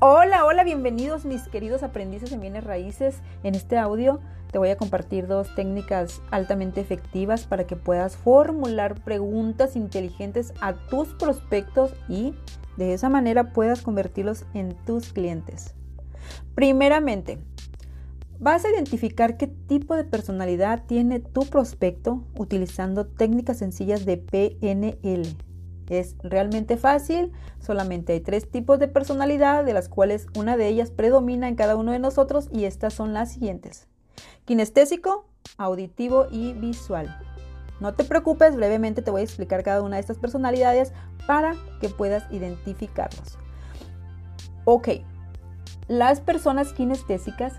Hola, hola, bienvenidos mis queridos aprendices en bienes raíces. En este audio te voy a compartir dos técnicas altamente efectivas para que puedas formular preguntas inteligentes a tus prospectos y de esa manera puedas convertirlos en tus clientes. Primeramente, vas a identificar qué tipo de personalidad tiene tu prospecto utilizando técnicas sencillas de PNL. Es realmente fácil, solamente hay tres tipos de personalidad, de las cuales una de ellas predomina en cada uno de nosotros y estas son las siguientes. Kinestésico, auditivo y visual. No te preocupes, brevemente te voy a explicar cada una de estas personalidades para que puedas identificarlos. Ok, las personas kinestésicas,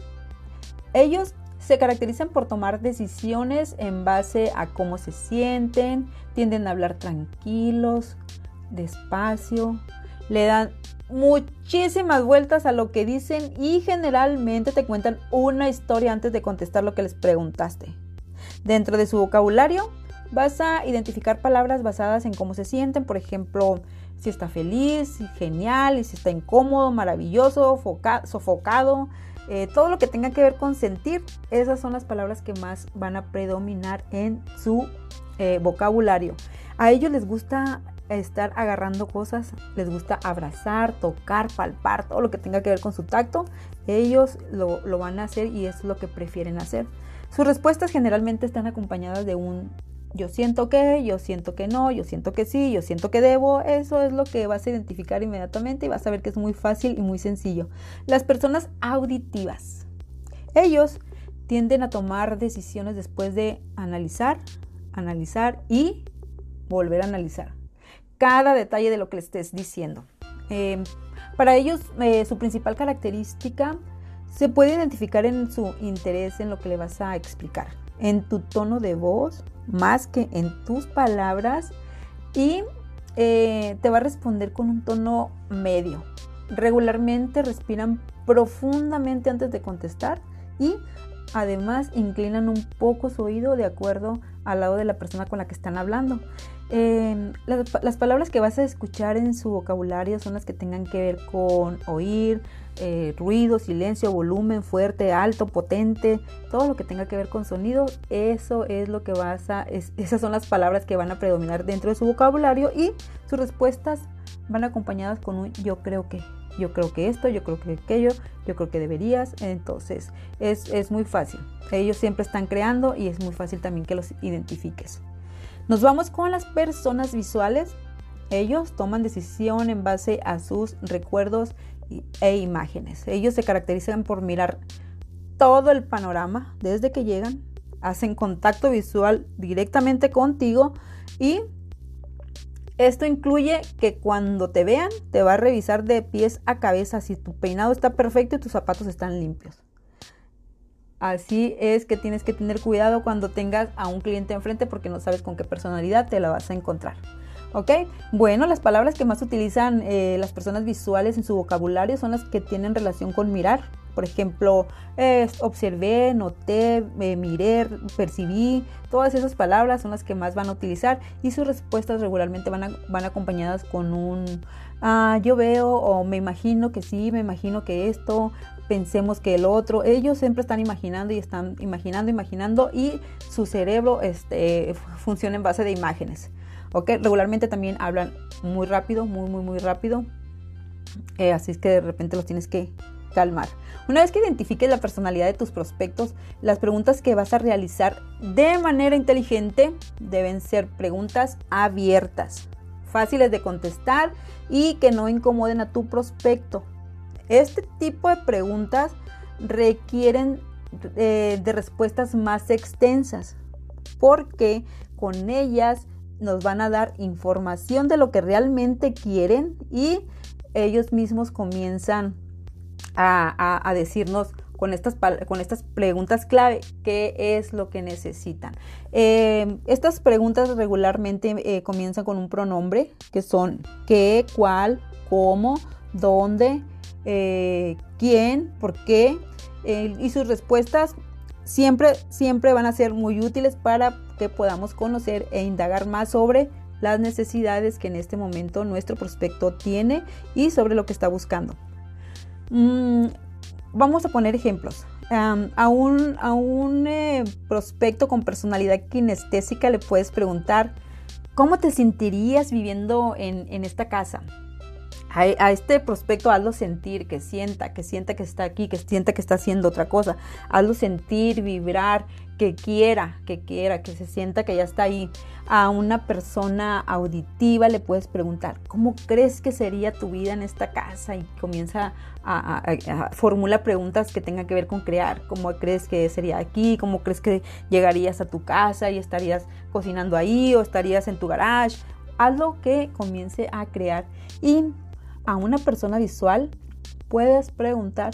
ellos se caracterizan por tomar decisiones en base a cómo se sienten, tienden a hablar tranquilos, despacio, le dan muchísimas vueltas a lo que dicen y generalmente te cuentan una historia antes de contestar lo que les preguntaste. Dentro de su vocabulario vas a identificar palabras basadas en cómo se sienten, por ejemplo, si está feliz, genial, y si está incómodo, maravilloso, sofocado, eh, todo lo que tenga que ver con sentir, esas son las palabras que más van a predominar en su eh, vocabulario. A ellos les gusta estar agarrando cosas, les gusta abrazar, tocar, palpar, todo lo que tenga que ver con su tacto, ellos lo, lo van a hacer y es lo que prefieren hacer. Sus respuestas generalmente están acompañadas de un yo siento que, yo siento que no, yo siento que sí, yo siento que debo, eso es lo que vas a identificar inmediatamente y vas a ver que es muy fácil y muy sencillo. Las personas auditivas, ellos tienden a tomar decisiones después de analizar, analizar y volver a analizar cada detalle de lo que le estés diciendo. Em, para ellos, eh, su principal característica se puede identificar en su interés en lo que le vas a explicar, en tu tono de voz, más que en tus palabras y eh, te va a responder con un tono medio. Regularmente respiran profundamente antes de contestar y además inclinan un poco su oído de acuerdo al lado de la persona con la que están hablando. Las, palabras que vas a escuchar en su vocabulario son las que tengan que ver con oír, eh, ruido, silencio, volumen, fuerte, alto, potente, todo lo que tenga que ver con sonido, eso es lo que vas a, esas son las palabras que van a predominar dentro de su vocabulario y sus respuestas van acompañadas con un yo creo que, yo creo que esto, yo creo que aquello, yo creo que deberías, entonces es, es muy fácil. Ellos siempre están creando y es muy fácil también que los identifiques. Nos vamos con las personas visuales. Ellos toman decisión en base a sus recuerdos e imágenes. Ellos se caracterizan por mirar todo el panorama desde que llegan, hacen contacto visual directamente contigo y esto incluye que cuando te vean te va a revisar de pies a cabeza si tu peinado está perfecto y tus zapatos están limpios. Así es que tienes que tener cuidado cuando tengas a un cliente enfrente porque no sabes con qué personalidad te la vas a encontrar. ¿Ok? Bueno, las palabras que más utilizan eh, las personas visuales en su vocabulario son las que tienen relación con mirar. Por ejemplo, observé, noté, miré, percibí. Todas esas palabras son las que más van a utilizar y sus respuestas regularmente van, van acompañadas con un ah, yo veo o me imagino que sí, me imagino que esto, pensemos que el otro, ellos siempre están imaginando y están imaginando, imaginando y su cerebro este, funciona en base de imágenes. ¿ok? Regularmente también hablan muy rápido, muy, muy, muy rápido. Eh, así es que de repente los tienes que calmar. Una vez que identifiques la personalidad de tus prospectos, las preguntas que vas a realizar de manera inteligente deben ser preguntas abiertas, fáciles de contestar y que no incomoden a tu prospecto. Este tipo de preguntas requieren eh, de respuestas más extensas porque con ellas nos van a dar información de lo que realmente quieren y ellos mismos comienzan a, decirnos con estas, con estas preguntas clave qué es lo que necesitan. Eh, estas preguntas regularmente eh, comienzan con un pronombre que son qué, cuál, cómo, dónde, eh, quién, por qué, eh, y sus respuestas siempre, siempre van a ser muy útiles para que podamos conocer e indagar más sobre las necesidades que en este momento nuestro prospecto tiene y sobre lo que está buscando. Mm, vamos a poner ejemplos. a un, a un eh, prospecto con personalidad kinestésica le puedes preguntar, ¿cómo te sentirías viviendo en, en esta casa? A, este prospecto hazlo sentir, que sienta, que sienta que está aquí, que sienta que está haciendo otra cosa. Hazlo sentir, vibrar, que quiera, que quiera, que se sienta que ya está ahí. A una persona auditiva le puedes preguntar, ¿cómo crees que sería tu vida en esta casa? Y comienza a, a, formular preguntas que tengan que ver con crear. ¿Cómo crees que sería aquí? ¿Cómo crees que llegarías a tu casa y estarías cocinando ahí o estarías en tu garage? Hazlo que comience a crear. Y a una persona visual, puedes preguntar,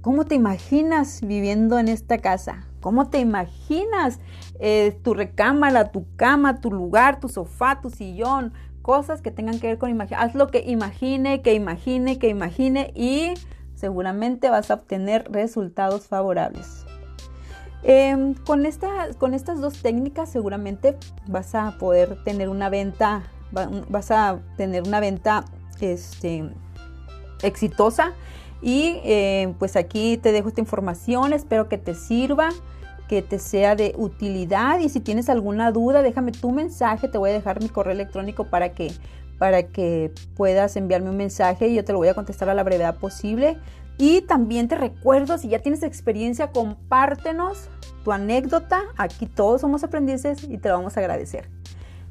¿cómo te imaginas viviendo en esta casa? ¿Cómo te imaginas eh, tu recámara, tu cama, tu lugar, tu sofá, tu sillón? Cosas que tengan que ver con imagen. Haz lo que imagine, que imagine, que imagine y seguramente vas a obtener resultados favorables. Em, con, con estas dos técnicas seguramente vas a poder tener una venta, vas a tener una venta este, exitosa. Y eh, pues aquí te dejo esta información, espero que te sirva, que te sea de utilidad y si tienes alguna duda déjame tu mensaje, te voy a dejar mi correo electrónico para que, para que puedas enviarme un mensaje y yo te lo voy a contestar a la brevedad posible. Y también te recuerdo, si ya tienes experiencia, compártenos tu anécdota. Aquí todos somos aprendices y te lo vamos a agradecer.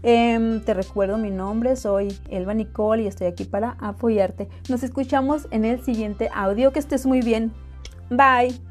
Em, te recuerdo mi nombre, soy Elba Nicole y estoy aquí para apoyarte. Nos escuchamos en el siguiente audio. Que estés muy bien. Bye.